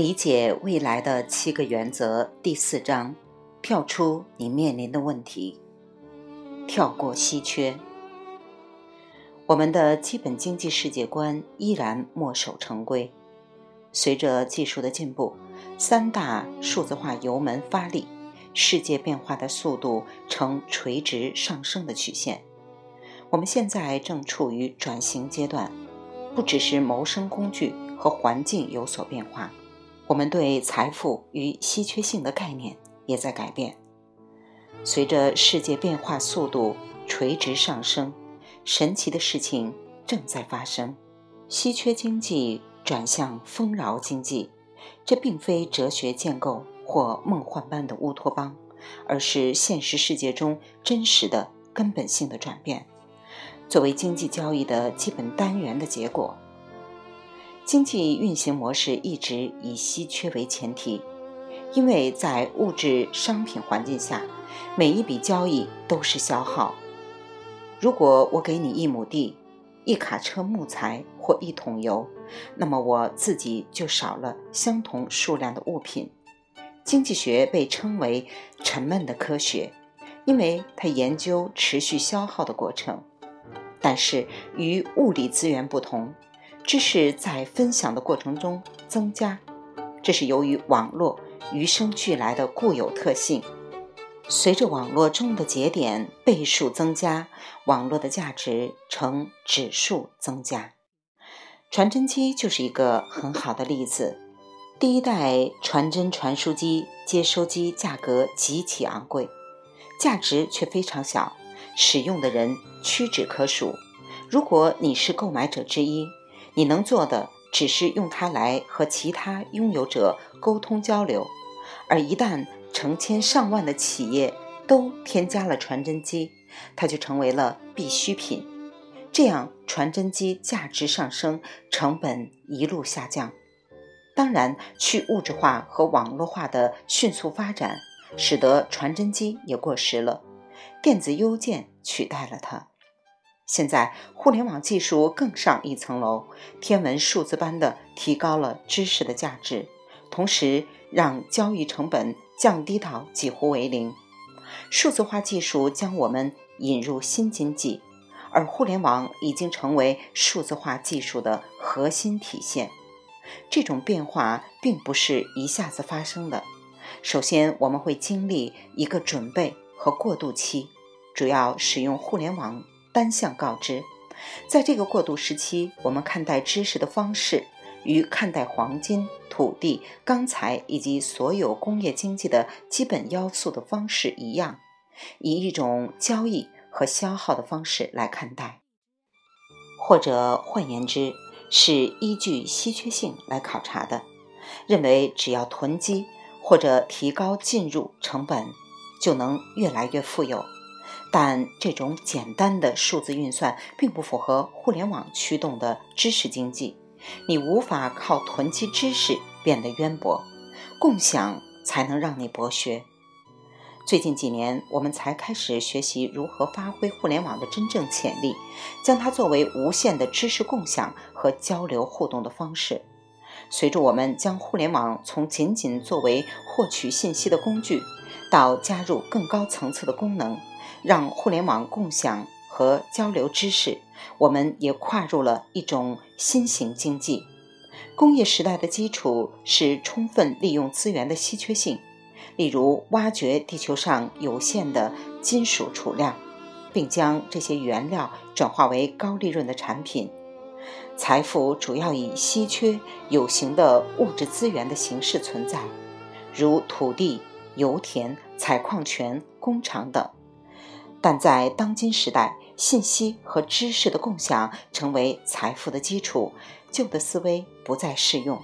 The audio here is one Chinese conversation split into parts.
理解未来的七个原则第四章，跳出你面临的问题，跳过稀缺。我们的基本经济世界观依然墨守成规。随着技术的进步，三大数字化油门发力，世界变化的速度呈垂直上升的曲线。我们现在正处于转型阶段，不只是谋生工具和环境有所变化。我们对财富与稀缺性的概念也在改变。随着世界变化速度垂直上升，神奇的事情正在发生。稀缺经济转向丰饶经济，这并非哲学建构或梦幻般的乌托邦，而是现实世界中真实的根本性的转变，作为经济交易的基本单元的结果。经济运行模式一直以稀缺为前提，因为在物质商品环境下，每一笔交易都是消耗。如果我给你一亩地、一卡车木材或一桶油，那么我自己就少了相同数量的物品。经济学被称为沉闷的科学，因为它研究持续消耗的过程。但是与物理资源不同。知识在分享的过程中增加，这是由于网络与生俱来的固有特性。随着网络中的节点倍数增加，网络的价值呈指数增加。传真机就是一个很好的例子。第一代传真传输机接收机价格极其昂贵，价值却非常小，使用的人屈指可数。如果你是购买者之一，你能做的只是用它来和其他拥有者沟通交流，而一旦成千上万的企业都添加了传真机，它就成为了必需品。这样，传真机价值上升，成本一路下降。当然，去物质化和网络化的迅速发展，使得传真机也过时了，电子邮件取代了它。现在，互联网技术更上一层楼，天文数字般的提高了知识的价值，同时让交易成本降低到几乎为零。数字化技术将我们引入新经济，而互联网已经成为数字化技术的核心体现。这种变化并不是一下子发生的，首先我们会经历一个准备和过渡期，主要使用互联网。单向告知，在这个过渡时期，我们看待知识的方式与看待黄金、土地、钢材以及所有工业经济的基本要素的方式一样，以一种交易和消耗的方式来看待，或者换言之，是依据稀缺性来考察的，认为只要囤积或者提高进入成本，就能越来越富有。但这种简单的数字运算并不符合互联网驱动的知识经济。你无法靠囤积知识变得渊博，共享才能让你博学。最近几年，我们才开始学习如何发挥互联网的真正潜力，将它作为无限的知识共享和交流互动的方式。随着我们将互联网从仅仅作为获取信息的工具，到加入更高层次的功能。让互联网共享和交流知识，我们也跨入了一种新型经济。工业时代的基础是充分利用资源的稀缺性，例如挖掘地球上有限的金属储量，并将这些原料转化为高利润的产品。财富主要以稀缺有形的物质资源的形式存在，如土地、油田、采矿权、工厂等。但在当今时代，信息和知识的共享成为财富的基础，旧的思维不再适用。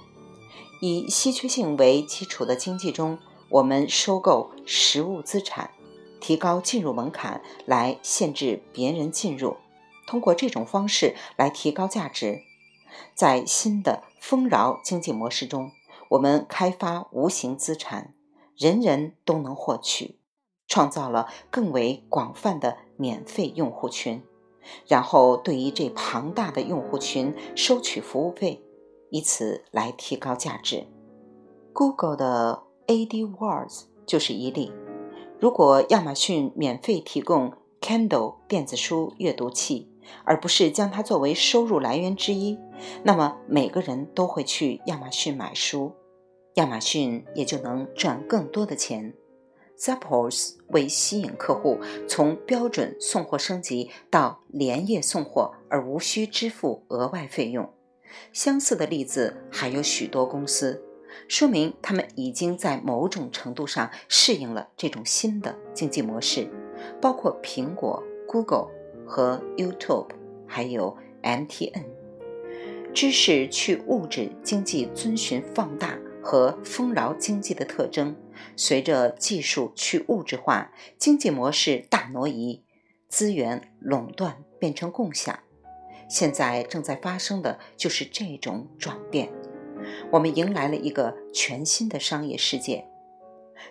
以稀缺性为基础的经济中，我们收购实物资产，提高进入门槛来限制别人进入，通过这种方式来提高价值。在新的丰饶经济模式中，我们开发无形资产，人人都能获取。创造了更为广泛的免费用户群，然后对于这庞大的用户群收取服务费，以此来提高价值。Google 的 AdWords 就是一例。如果亚马逊免费提供 Kindle 电子书阅读器，而不是将它作为收入来源之一，那么每个人都会去亚马逊买书，亚马逊也就能赚更多的钱。Zappos 为吸引客户从标准送货升级到连夜送货而无需支付额外费用。相似的例子还有许多公司，说明他们已经在某种程度上适应了这种新的经济模式，包括苹果、Google 和 YouTube，还有 MTN。知识去物质经济遵循放大。和丰饶经济的特征，随着技术去物质化、经济模式大挪移、资源垄断变成共享，现在正在发生的就是这种转变。我们迎来了一个全新的商业世界。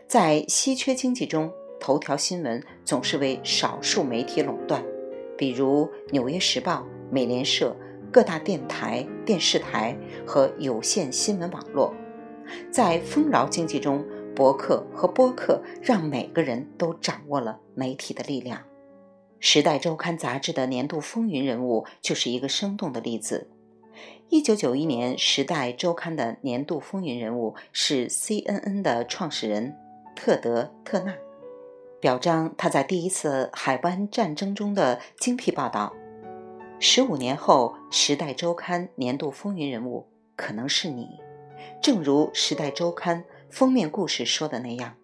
在稀缺经济中，头条新闻总是为少数媒体垄断，比如《纽约时报》、美联社、各大电台、电视台和有线新闻网络。在丰饶经济中，博客和播客让每个人都掌握了媒体的力量。《时代周刊》杂志的年度风云人物就是一个生动的例子。一九九一年，《时代周刊》的年度风云人物是 CNN 的创始人特德·特纳，表彰他在第一次海湾战争中的精辟报道。十五年后，《时代周刊》年度风云人物可能是你。正如《时代周刊》封面故事说的那样，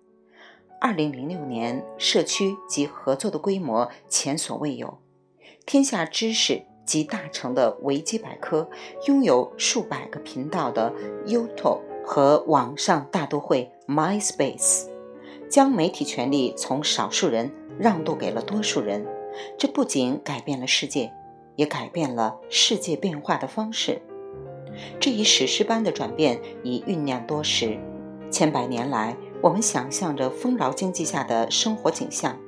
二零零六年，社区及合作的规模前所未有。天下知识集大成的维基百科，拥有数百个频道的 YouTube 和网上大都会 MySpace，将媒体权利从少数人让渡给了多数人。这不仅改变了世界，也改变了世界变化的方式。这一史诗般的转变已酝酿多时，千百年来，我们想象着丰饶经济下的生活景象，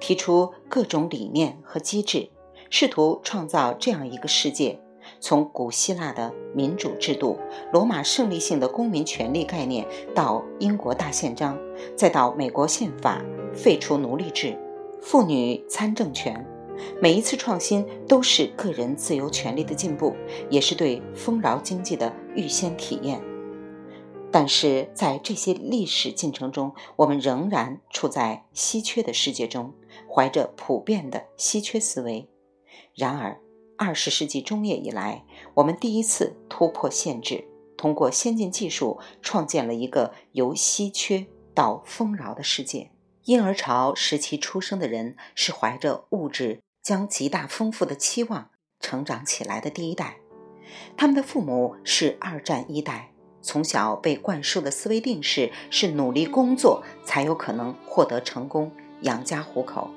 提出各种理念和机制，试图创造这样一个世界：从古希腊的民主制度、罗马胜利性的公民权利概念，到英国大宪章，再到美国宪法废除奴隶制、妇女参政权。每一次创新都是个人自由权利的进步，也是对丰饶经济的预先体验。但是在这些历史进程中，我们仍然处在稀缺的世界中，怀着普遍的稀缺思维。然而，二十世纪中叶以来，我们第一次突破限制，通过先进技术创建了一个由稀缺到丰饶的世界。婴儿潮时期出生的人是怀着物质将极大丰富的期望成长起来的第一代，他们的父母是二战一代，从小被灌输的思维定式是努力工作才有可能获得成功、养家糊口。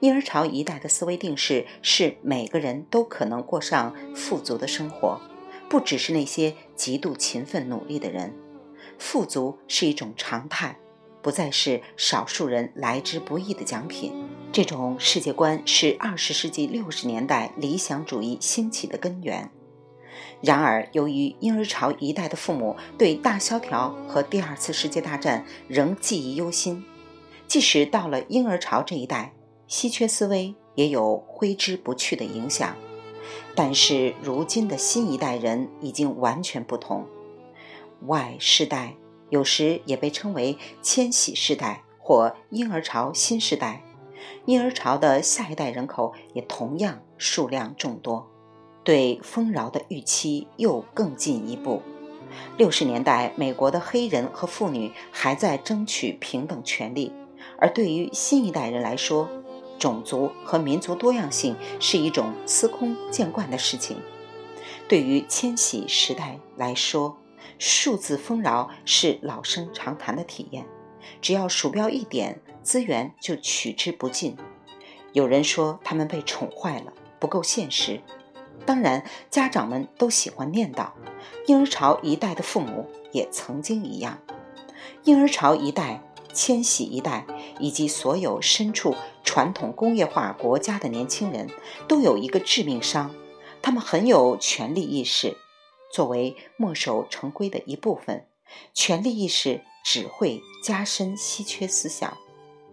婴儿潮一代的思维定式是每个人都可能过上富足的生活，不只是那些极度勤奋努力的人，富足是一种常态。不再是少数人来之不易的奖品。这种世界观是二十世纪六十年代理想主义兴起的根源。然而，由于婴儿潮一代的父母对大萧条和第二次世界大战仍记忆犹新，即使到了婴儿潮这一代，稀缺思维也有挥之不去的影响。但是，如今的新一代人已经完全不同。Y 世代。有时也被称为千禧世代或婴儿潮新时代，婴儿潮的下一代人口也同样数量众多，对丰饶的预期又更进一步。六十年代，美国的黑人和妇女还在争取平等权利，而对于新一代人来说，种族和民族多样性是一种司空见惯的事情。对于千禧时代来说，数字丰饶是老生常谈的体验，只要鼠标一点，资源就取之不尽。有人说他们被宠坏了，不够现实。当然，家长们都喜欢念叨，婴儿潮一代的父母也曾经一样。婴儿潮一代、千禧一代以及所有身处传统工业化国家的年轻人，都有一个致命伤：他们很有权利意识。作为墨守成规的一部分，权力意识只会加深稀缺思想。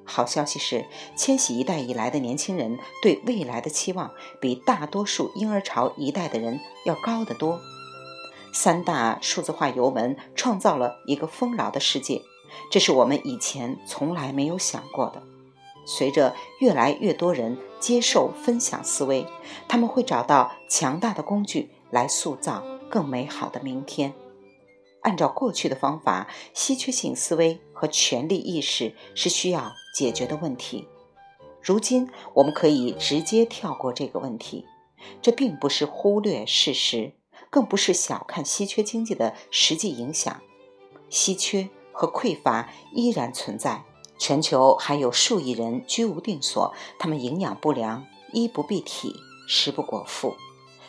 好消息是，千禧一代以来的年轻人对未来的期望比大多数婴儿潮一代的人要高得多。三大数字化油门创造了一个丰饶的世界，这是我们以前从来没有想过的。随着越来越多人接受分享思维，他们会找到强大的工具来塑造更美好的明天。按照过去的方法，稀缺性思维和权力意识是需要解决的问题。如今，我们可以直接跳过这个问题。这并不是忽略事实，更不是小看稀缺经济的实际影响。稀缺和匮乏依然存在，全球还有数亿人居无定所，他们营养不良、衣不蔽体、食不果腹。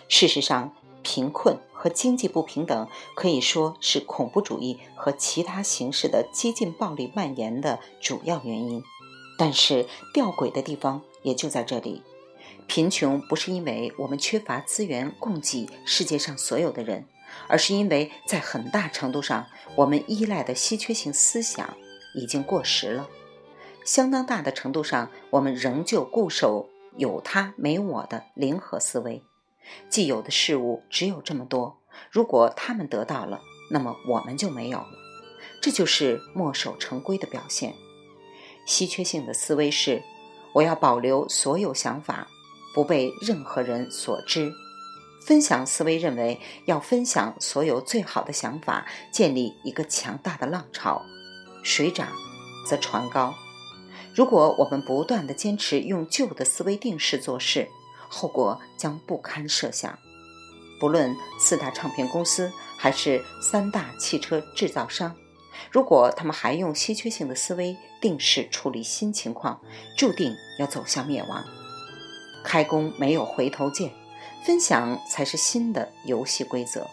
事实上，贫困和经济不平等可以说是恐怖主义和其他形式的激进暴力蔓延的主要原因。但是吊诡的地方也就在这里：贫穷不是因为我们缺乏资源供给世界上所有的人，而是因为在很大程度上，我们依赖的稀缺性思想已经过时了。相当大的程度上，我们仍旧固守有他没我的零和思维。既有的事物只有这么多，如果他们得到了，那么我们就没有了。这就是墨守成规的表现。稀缺性的思维是：我要保留所有想法，不被任何人所知。分享思维认为要分享所有最好的想法，建立一个强大的浪潮。水涨则船高。如果我们不断的坚持用旧的思维定式做事，后果将不堪设想。不论四大唱片公司还是三大汽车制造商，如果他们还用稀缺性的思维定势处理新情况，注定要走向灭亡。开工没有回头箭，分享才是新的游戏规则。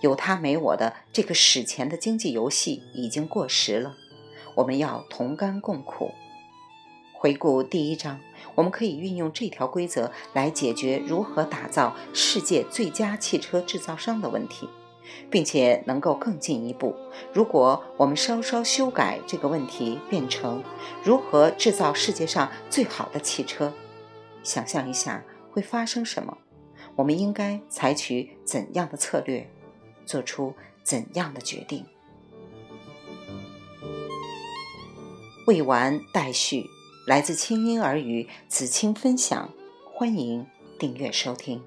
有他没我的这个史前的经济游戏已经过时了。我们要同甘共苦。回顾第一章，我们可以运用这条规则来解决如何打造世界最佳汽车制造商的问题，并且能够更进一步。如果我们稍稍修改这个问题，变成如何制造世界上最好的汽车，想象一下会发生什么？我们应该采取怎样的策略，做出怎样的决定？未完待续。来自清音耳语子青分享，欢迎订阅收听。